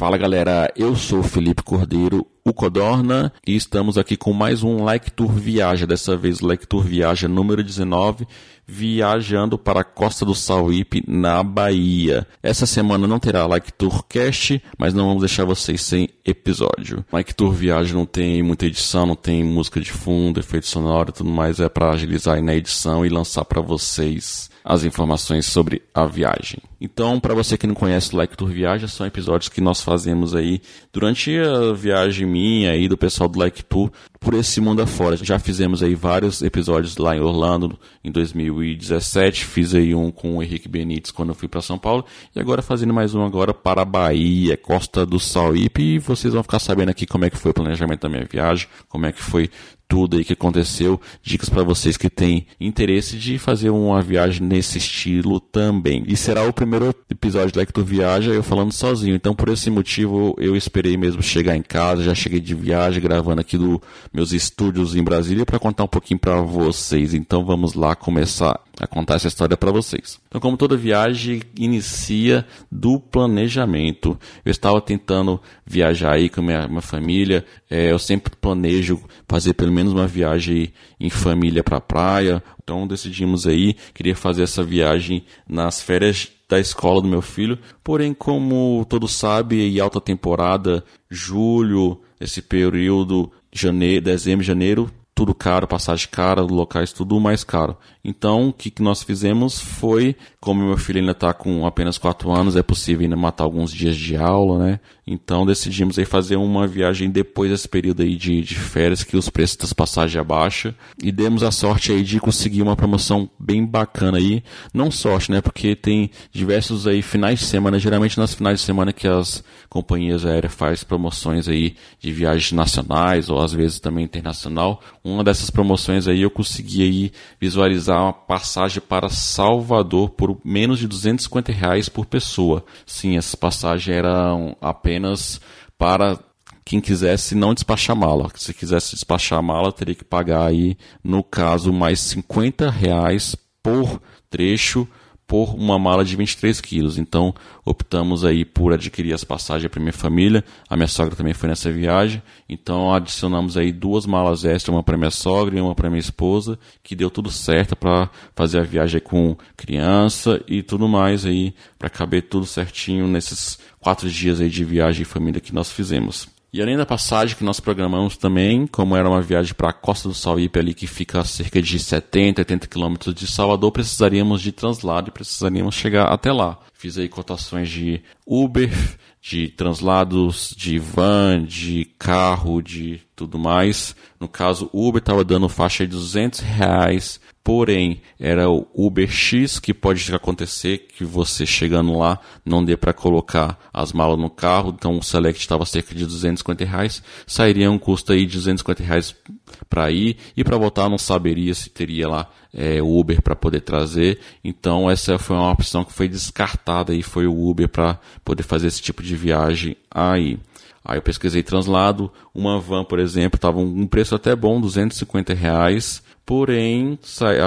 Fala galera, eu sou Felipe Cordeiro, o Codorna, e estamos aqui com mais um Like Tour Viaja, dessa vez Like Tour Viaja número 19, viajando para a Costa do Sauípe, na Bahia. Essa semana não terá Like Tour Cast, mas não vamos deixar vocês sem episódio. Like Tour Viaja não tem muita edição, não tem música de fundo, efeito sonoro e tudo mais, é para agilizar aí na edição e lançar para vocês as informações sobre a viagem. Então, para você que não conhece o Like Tour são episódios que nós fazemos aí durante a viagem minha e do pessoal do Like Tour por esse mundo afora. Já fizemos aí vários episódios lá em Orlando em 2017, fiz aí um com o Henrique Benítez quando eu fui para São Paulo e agora fazendo mais um agora para a Bahia, Costa do Sauípe e vocês vão ficar sabendo aqui como é que foi o planejamento da minha viagem, como é que foi tudo aí que aconteceu, dicas para vocês que têm interesse de fazer uma viagem nesse estilo também. E será o primeiro episódio da tu viaja eu falando sozinho. Então por esse motivo eu esperei mesmo chegar em casa, já cheguei de viagem gravando aqui do meus estúdios em Brasília para contar um pouquinho para vocês. Então vamos lá começar a contar essa história para vocês. Então, como toda viagem inicia do planejamento, eu estava tentando viajar aí com minha, minha família. É, eu sempre planejo fazer pelo menos uma viagem em família para a praia. Então decidimos aí, queria fazer essa viagem nas férias da escola do meu filho. Porém, como todos sabem, em alta temporada, julho, esse período, janeiro, dezembro, janeiro, tudo caro, passagem cara, locais tudo mais caro. Então, o que, que nós fizemos foi, como meu filho ainda está com apenas 4 anos, é possível ainda matar alguns dias de aula, né? Então decidimos aí fazer uma viagem depois desse período aí de, de férias, que os preços das passagens abaixam. E demos a sorte aí de conseguir uma promoção bem bacana aí. Não sorte, né? Porque tem diversos aí finais de semana, geralmente nas finais de semana que as companhias aéreas fazem promoções aí de viagens nacionais ou às vezes também internacional. Uma dessas promoções aí eu consegui aí visualizar uma passagem para Salvador por menos de 250 reais por pessoa. Sim, essas passagens eram apenas para quem quisesse não despachar mala. Se quisesse despachar mala, teria que pagar aí, no caso, mais 50 reais por trecho por uma mala de 23 quilos. Então optamos aí por adquirir as passagens para minha família. A minha sogra também foi nessa viagem. Então adicionamos aí duas malas extras, uma para minha sogra e uma para minha esposa, que deu tudo certo para fazer a viagem com criança e tudo mais aí para caber tudo certinho nesses quatro dias aí de viagem e família que nós fizemos. E além da passagem que nós programamos também, como era uma viagem para a Costa do Sauípe ali que fica a cerca de 70, 80 quilômetros de Salvador, precisaríamos de translado e precisaríamos chegar até lá. Fiz aí cotações de Uber, de translados, de van, de carro, de tudo mais. No caso, Uber estava dando faixa de 200 reais Porém, era o Uber X que pode acontecer que você chegando lá não dê para colocar as malas no carro, então o Select estava cerca de 250 reais, sairia um custo aí de 250 reais para ir e para voltar. Não saberia se teria lá é, Uber para poder trazer, então essa foi uma opção que foi descartada e foi o Uber para poder fazer esse tipo de viagem aí. Aí eu pesquisei translado, uma van, por exemplo, estava um preço até bom, 250 reais, Porém,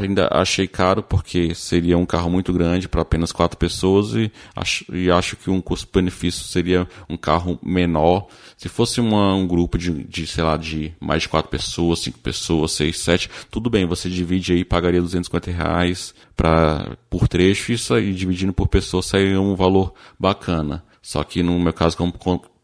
ainda achei caro porque seria um carro muito grande para apenas quatro pessoas e acho, e acho que um custo-benefício seria um carro menor. Se fosse uma, um grupo de, de, sei lá, de mais de quatro pessoas, cinco pessoas, seis, sete, tudo bem, você divide aí, pagaria 250 reais pra, por trecho, isso aí, dividindo por pessoa, sairia um valor bacana. Só que no meu caso, como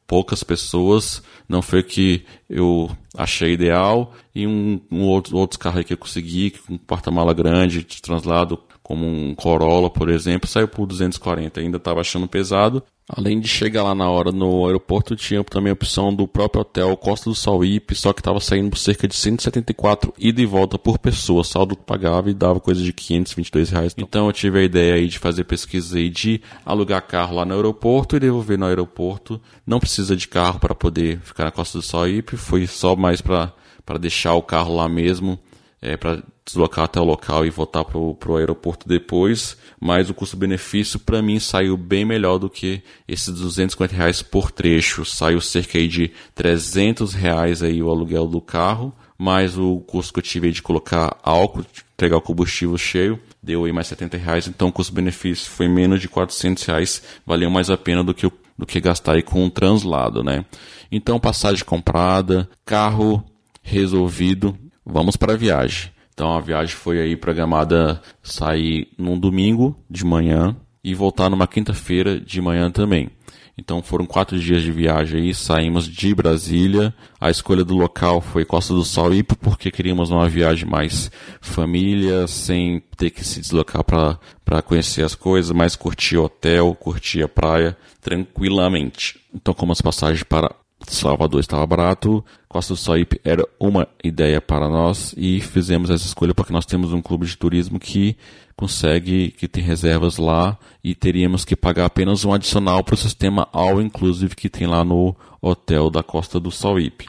poucas pessoas, não foi que eu achei ideal, e um, um outro, carros que eu consegui, com um porta-mala grande, de translado, como um Corolla, por exemplo, saiu por 240, ainda estava achando pesado. Além de chegar lá na hora no aeroporto, tinha também a opção do próprio hotel Costa do Sauípe, só que estava saindo por cerca de 174 ida e volta por pessoa, saldo que pagava e dava coisa de 522 reais. Então eu tive a ideia aí de fazer pesquisa aí de alugar carro lá no aeroporto e devolver no aeroporto. Não precisa de carro para poder ficar na Costa do Sauípe, foi só mais para deixar o carro lá mesmo é, para deslocar até o local e voltar para o aeroporto depois, mas o custo-benefício para mim saiu bem melhor do que esses 250 reais por trecho, saiu cerca aí de 300 reais aí o aluguel do carro, mais o custo que eu tive de colocar álcool, entregar o combustível cheio, deu aí mais 70 reais, então o custo-benefício foi menos de 400 reais, valeu mais a pena do que do que gastar aí com um translado, né? Então, passagem comprada, carro resolvido, vamos para a viagem. Então, a viagem foi aí programada sair num domingo de manhã e voltar numa quinta-feira de manhã também. Então foram quatro dias de viagem aí, saímos de Brasília. A escolha do local foi Costa do Sauípe, porque queríamos uma viagem mais família, sem ter que se deslocar para conhecer as coisas, mais curtir hotel, curtir a praia tranquilamente. Então, como as passagens para Salvador estava barato, Costa do Sauípe era uma ideia para nós e fizemos essa escolha porque nós temos um clube de turismo que consegue, que tem reservas lá e teríamos que pagar apenas um adicional para o sistema All Inclusive que tem lá no hotel da Costa do Sauípe.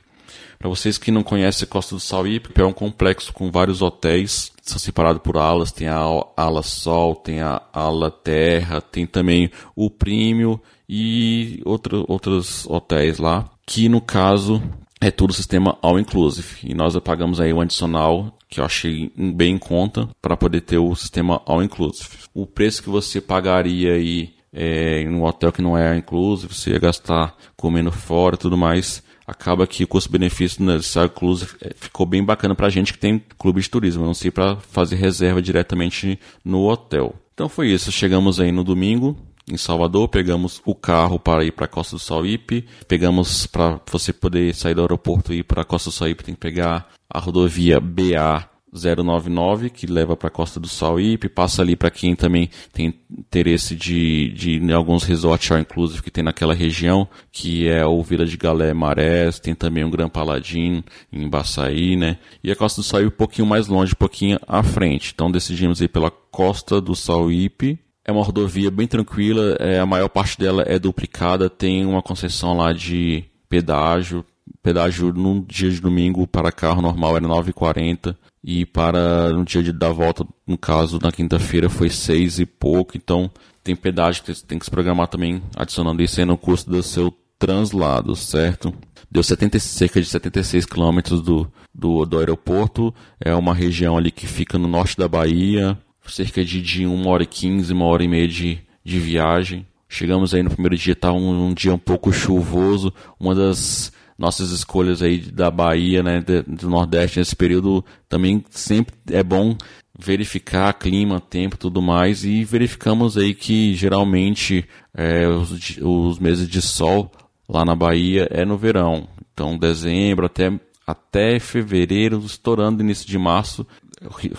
Para vocês que não conhecem Costa do Sauípe, é um complexo com vários hotéis, são separados por alas, tem a ala Sol, tem a ala Terra, tem também o Premium e outro, outros hotéis lá, que no caso é tudo sistema all inclusive. E nós pagamos aí um adicional que eu achei bem em conta para poder ter o sistema all inclusive. O preço que você pagaria aí é, em um hotel que não é inclusive, você ia gastar comendo fora e tudo mais. Acaba que o custo-benefício nesse all inclusive é, ficou bem bacana para a gente que tem clube de turismo, não sei para fazer reserva diretamente no hotel. Então foi isso, chegamos aí no domingo, em Salvador, pegamos o carro para ir para a Costa do Sauípe, pegamos para você poder sair do aeroporto e ir para a Costa do Sauípe, tem que pegar a rodovia BA 099 que leva para a Costa do Sauípe, passa ali para quem também tem interesse de, de, alguns resorts all inclusive que tem naquela região, que é o Vila de Galé Marés, tem também o Gran Paladin em Baçaí, né? E a Costa do Sauípe um pouquinho mais longe, um pouquinho à frente. Então decidimos ir pela Costa do Sauípe é uma rodovia bem tranquila, é, a maior parte dela é duplicada, tem uma concessão lá de pedágio. Pedágio num dia de domingo para carro normal era 9,40 e para no dia de da volta, no caso, na quinta-feira foi 6 e pouco, então tem pedágio que tem que se programar também, adicionando isso aí no custo do seu translado, certo? Deu 70, cerca de 76 quilômetros do, do, do aeroporto, é uma região ali que fica no norte da Bahia, cerca de, de uma hora e quinze, uma hora e meia de, de viagem. Chegamos aí no primeiro dia, tá um, um, dia um pouco chuvoso, uma das nossas escolhas aí da Bahia, né, do Nordeste nesse período também sempre é bom verificar clima, tempo, tudo mais. E verificamos aí que geralmente é, os, os meses de sol lá na Bahia é no verão, então dezembro até até fevereiro, estourando início de março,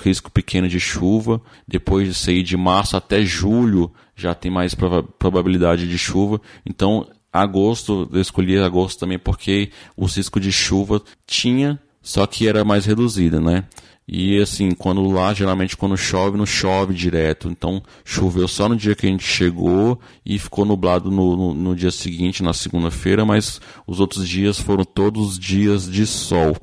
risco pequeno de chuva. Depois de sair de março até julho já tem mais prova probabilidade de chuva. Então, agosto, eu escolhi agosto também porque o risco de chuva tinha, só que era mais reduzido, né? E assim, quando lá, geralmente quando chove, não chove direto. Então, choveu só no dia que a gente chegou e ficou nublado no, no, no dia seguinte, na segunda-feira, mas os outros dias foram todos dias de sol.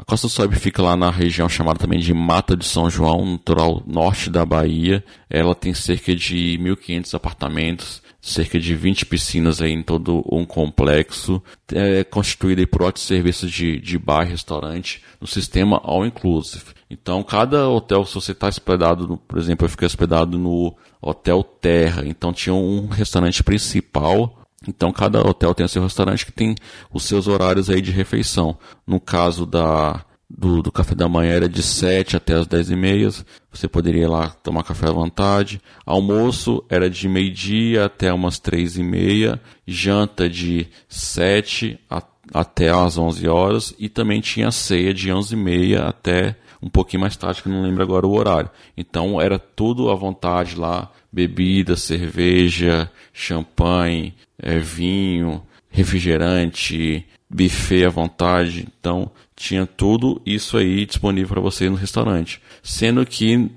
A Costa Sobe fica lá na região chamada também de Mata de São João, no litoral norte da Bahia. Ela tem cerca de 1.500 apartamentos, cerca de 20 piscinas aí em todo um complexo. É constituída por ótimos serviços de, de bar e restaurante no sistema All Inclusive. Então, cada hotel, se você está hospedado, por exemplo, eu fiquei hospedado no Hotel Terra, então tinha um restaurante principal então cada hotel tem o seu restaurante que tem os seus horários aí de refeição. No caso da do, do café da manhã era de 7 até as 10 e meia. Você poderia ir lá tomar café à vontade. Almoço era de meio-dia até umas 3 e meia. Janta de 7 a, até as 11 horas. E também tinha ceia de 11 e meia até um pouquinho mais tarde, que não lembro agora o horário. Então era tudo à vontade lá. Bebida, cerveja, champanhe, é, vinho, refrigerante, buffet à vontade. Então, tinha tudo isso aí disponível para você no restaurante. Sendo que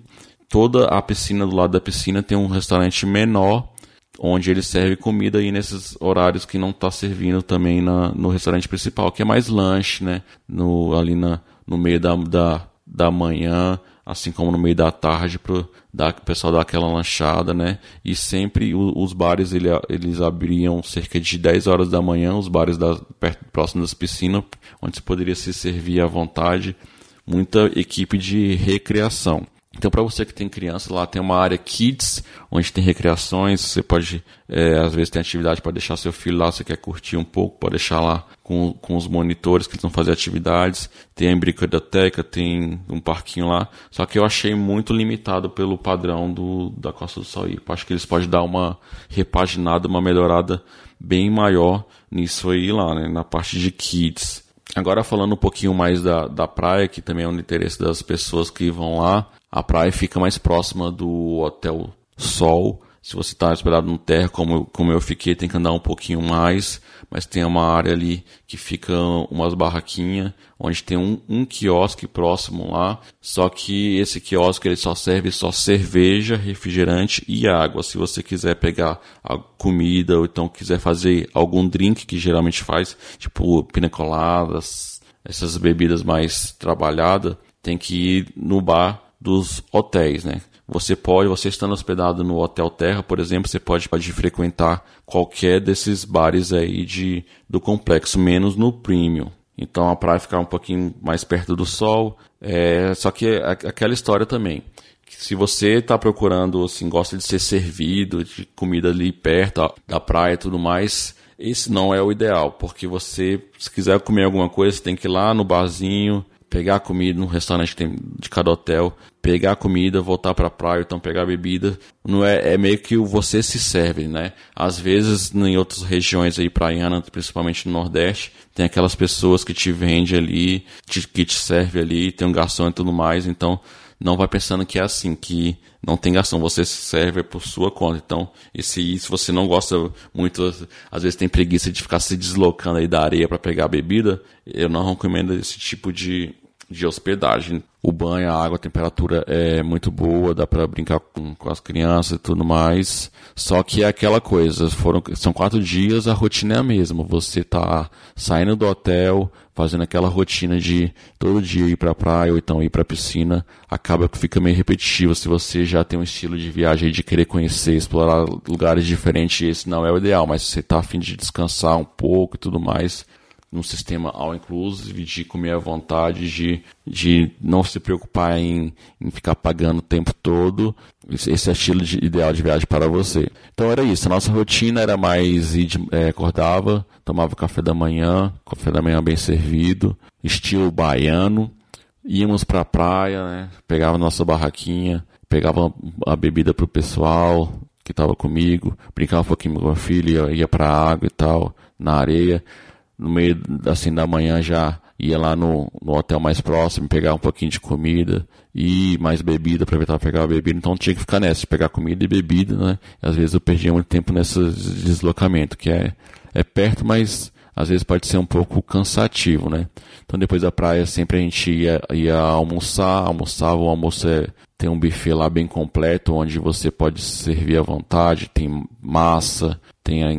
toda a piscina do lado da piscina tem um restaurante menor onde ele serve comida aí nesses horários que não está servindo também na, no restaurante principal, que é mais lanche, né? No, ali na, no meio da, da, da manhã assim como no meio da tarde para o pessoal dar aquela lanchada, né? E sempre o, os bares ele, eles abriam cerca de 10 horas da manhã, os bares da, perto, próximo das piscinas, onde se poderia se servir à vontade, muita equipe de recreação. Então, para você que tem criança, lá tem uma área kids, onde tem recreações. Você pode, é, às vezes, tem atividade para deixar seu filho lá. Você quer curtir um pouco, pode deixar lá com, com os monitores que eles vão fazer atividades. Tem a brincadeira, tem um parquinho lá. Só que eu achei muito limitado pelo padrão do, da Costa do Sauípe. Acho que eles podem dar uma repaginada, uma melhorada bem maior nisso aí lá, né, na parte de kids. Agora falando um pouquinho mais da, da praia, que também é um interesse das pessoas que vão lá. A praia fica mais próxima do Hotel Sol. Se você está hospedado no terra, como, como eu fiquei, tem que andar um pouquinho mais. Mas tem uma área ali que fica umas barraquinhas, onde tem um, um quiosque próximo lá. Só que esse quiosque ele só serve só cerveja, refrigerante e água. Se você quiser pegar a comida ou então quiser fazer algum drink que geralmente faz, tipo pina coladas, essas bebidas mais trabalhadas, tem que ir no bar dos hotéis, né? Você pode, você estando hospedado no Hotel Terra, por exemplo, você pode, pode frequentar qualquer desses bares aí de, do complexo, menos no Premium. Então a praia ficar um pouquinho mais perto do sol. É, só que é aquela história também. se você está procurando, assim, gosta de ser servido, de comida ali perto da praia e tudo mais, esse não é o ideal, porque você, se quiser comer alguma coisa, você tem que ir lá no barzinho, pegar a comida no restaurante tem de cada hotel, pegar a comida, voltar para a praia, então pegar a bebida, não é, é meio que você se serve, né? Às vezes em outras regiões aí praianas, principalmente no Nordeste, tem aquelas pessoas que te vendem ali, te, que te serve ali, tem um garçom e tudo mais, então não vai pensando que é assim, que não tem garçom, você se serve por sua conta. Então, esse, se você não gosta muito, às vezes tem preguiça de ficar se deslocando aí da areia para pegar a bebida, eu não recomendo esse tipo de, de hospedagem. O banho, a água, a temperatura é muito boa, dá para brincar com, com, as crianças e tudo mais. Só que é aquela coisa, foram, são quatro dias, a rotina é a mesma. Você tá saindo do hotel, fazendo aquela rotina de todo dia ir para a praia ou então ir para a piscina, acaba que fica meio repetitivo. Se você já tem um estilo de viagem de querer conhecer, explorar lugares diferentes, esse não é o ideal. Mas se você tá afim de descansar um pouco e tudo mais, num sistema all inclusive, de comer à vontade, de, de não se preocupar em, em ficar pagando o tempo todo. Esse é o estilo de, ideal de viagem para você. Então era isso. A nossa rotina era mais ir de, é, acordava, tomava café da manhã, café da manhã bem servido, estilo baiano. Íamos para a praia, né? pegava nossa barraquinha, pegava a bebida para o pessoal que estava comigo, brincava um pouquinho com a filha, ia para a água e tal, na areia no meio assim da manhã já ia lá no, no hotel mais próximo, pegar um pouquinho de comida e mais bebida, aproveitar para pegar a bebida. Então tinha que ficar nessa, pegar comida e bebida, né? E às vezes eu perdia muito tempo nesse deslocamento, que é, é perto, mas às vezes pode ser um pouco cansativo, né? Então depois da praia sempre a gente ia, ia almoçar, almoçava, o almoço é, tem um buffet lá bem completo, onde você pode servir à vontade, tem massa, tem a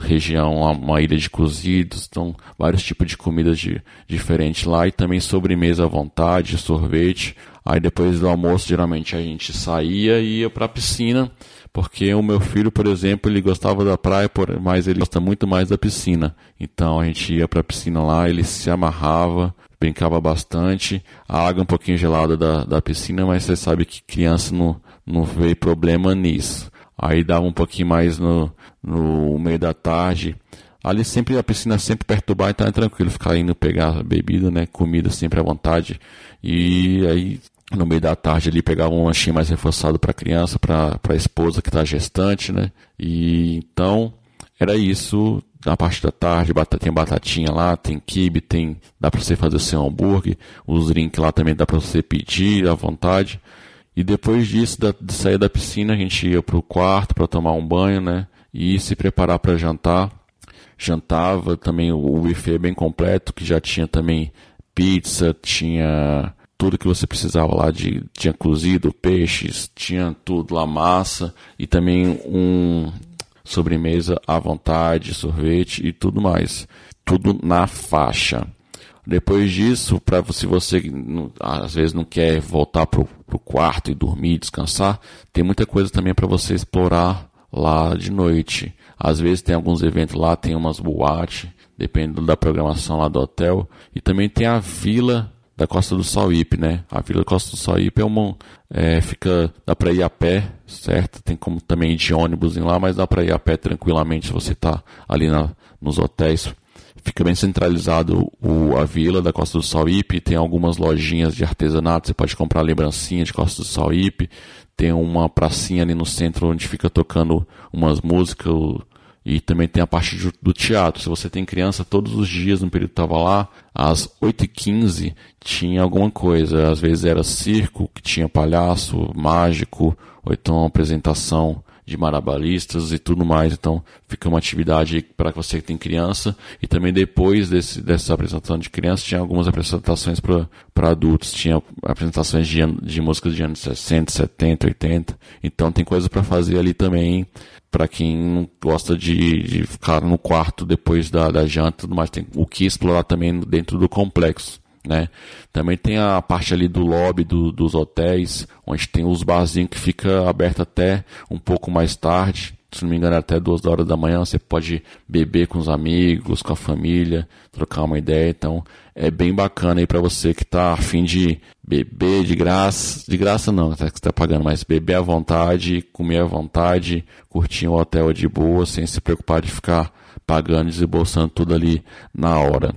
região uma ilha de cozidos, então vários tipos de comidas de, diferentes lá e também sobremesa à vontade, sorvete. Aí depois do almoço geralmente a gente saía e ia para a piscina, porque o meu filho, por exemplo, ele gostava da praia, mas ele gosta muito mais da piscina. Então a gente ia para a piscina lá, ele se amarrava, brincava bastante. A água um pouquinho gelada da, da piscina, mas você sabe que criança não, não vê problema nisso. Aí dava um pouquinho mais no, no meio da tarde. Ali sempre a piscina sempre perto do bar, então é tranquilo ficar indo pegar bebida, né? Comida sempre à vontade. E aí no meio da tarde ali pegava um lanchinho mais reforçado para a criança, para a esposa que está gestante, né? E então era isso. Na parte da tarde tem batatinha lá, tem kibe, tem dá para você fazer seu hambúrguer, os drinks lá também dá para você pedir à vontade. E depois disso, de sair da piscina, a gente ia para o quarto para tomar um banho, né? e se preparar para jantar. Jantava também o buffet bem completo, que já tinha também pizza, tinha tudo que você precisava lá de tinha cozido, peixes, tinha tudo lá massa e também um sobremesa à vontade, sorvete e tudo mais. Tudo na faixa. Depois disso, para se você às vezes não quer voltar pro, pro quarto e dormir, descansar, tem muita coisa também para você explorar lá de noite. Às vezes tem alguns eventos lá, tem umas boates, dependendo da programação lá do hotel. E também tem a vila da Costa do Sauípe, né? A Vila Costa do Sauípe é uma é, fica dá para ir a pé, certo? Tem como também ir de ônibus lá, mas dá para ir a pé tranquilamente se você tá ali na, nos hotéis. Fica bem centralizado o, a vila da Costa do Sauípe, tem algumas lojinhas de artesanato, você pode comprar lembrancinha de Costa do Sauípe, tem uma pracinha ali no centro onde fica tocando umas músicas, e também tem a parte do teatro. Se você tem criança, todos os dias no período que estava lá, às 8h15 tinha alguma coisa. Às vezes era circo, que tinha palhaço, mágico, ou então apresentação de marabalistas e tudo mais. Então fica uma atividade para você que tem criança. E também depois desse, dessa apresentação de criança, tinha algumas apresentações para adultos. Tinha apresentações de, de músicas de anos 60, 70, 80. Então tem coisa para fazer ali também para quem gosta de, de, ficar no quarto depois da, da janta e tudo mais. Tem o que explorar também dentro do complexo. Né? Também tem a parte ali do lobby do, dos hotéis, onde tem os barzinhos que fica aberto até um pouco mais tarde se não me engano, até duas horas da manhã. Você pode beber com os amigos, com a família, trocar uma ideia. Então, é bem bacana aí para você que está afim de beber de graça. De graça não, até que você tá pagando, mas beber à vontade, comer à vontade, curtir um hotel de boa, sem se preocupar de ficar pagando e desembolsando tudo ali na hora.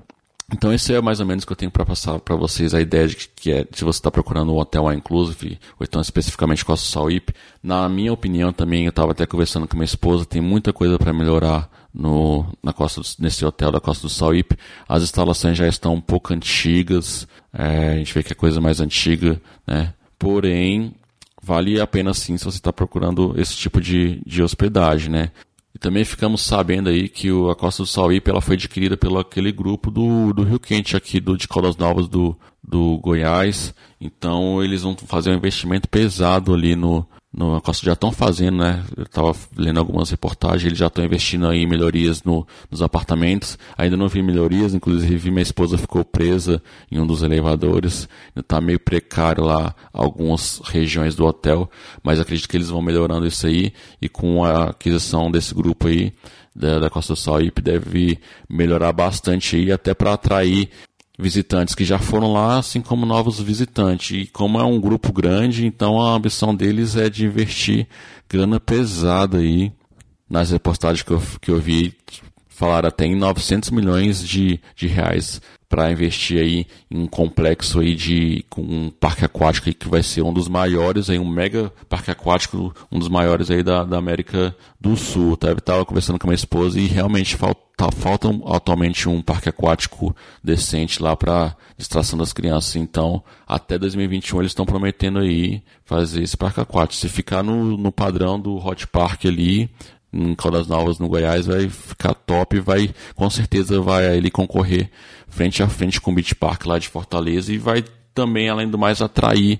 Então esse é mais ou menos o que eu tenho para passar para vocês a ideia de que é se você está procurando um hotel all inclusive ou então especificamente Costa Sauípe, na minha opinião também eu estava até conversando com minha esposa, tem muita coisa para melhorar no na costa do, nesse hotel da Costa do Sauípe. As instalações já estão um pouco antigas, é, a gente vê que é coisa mais antiga, né? Porém vale a pena sim se você está procurando esse tipo de, de hospedagem, né? E também ficamos sabendo aí que o, a Costa do Sauípe ela foi adquirida pelo aquele grupo do, do Rio Quente aqui do, de Caldas Novas do, do Goiás. Então eles vão fazer um investimento pesado ali no, no, Costa já estão fazendo, né? Eu estava lendo algumas reportagens, eles já estão investindo aí em melhorias no, nos apartamentos. Ainda não vi melhorias, inclusive minha esposa ficou presa em um dos elevadores. Está meio precário lá algumas regiões do hotel, mas acredito que eles vão melhorando isso aí e com a aquisição desse grupo aí da, da Costa do Sauípe deve melhorar bastante aí até para atrair visitantes que já foram lá, assim como novos visitantes. E como é um grupo grande, então a ambição deles é de investir grana pesada aí. Nas reportagens que eu, que eu vi, falar até em 900 milhões de, de reais para investir aí em um complexo aí de com um parque aquático que vai ser um dos maiores aí um mega parque aquático um dos maiores aí da, da América do Sul tá? eu estava conversando com a minha esposa e realmente falta tá, falta atualmente um parque aquático decente lá para distração das crianças então até 2021 eles estão prometendo aí fazer esse parque aquático se ficar no, no padrão do Hot Park ali em Caldas Novas, no Goiás, vai ficar top, vai, com certeza vai ele concorrer frente a frente com o Beach Park lá de Fortaleza e vai também, além do mais, atrair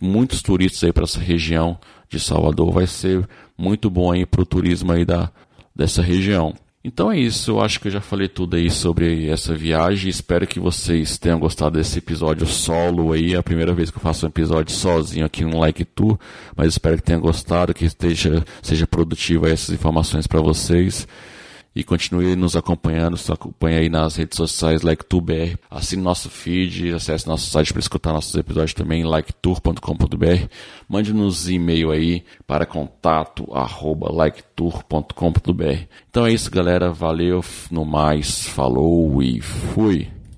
muitos turistas aí para essa região de Salvador. Vai ser muito bom aí para o turismo aí da, dessa região. Então é isso, eu acho que eu já falei tudo aí sobre essa viagem. Espero que vocês tenham gostado desse episódio solo aí. É a primeira vez que eu faço um episódio sozinho aqui no Like Tour, mas espero que tenham gostado, que esteja, seja produtivo essas informações para vocês e continue nos acompanhando, se acompanha aí nas redes sociais LikeTourBR, assine nosso feed, acesse nosso site para escutar nossos episódios também, liketour.com.br, mande-nos e-mail aí para contato arroba liketour.com.br. Então é isso galera, valeu, no mais, falou e fui!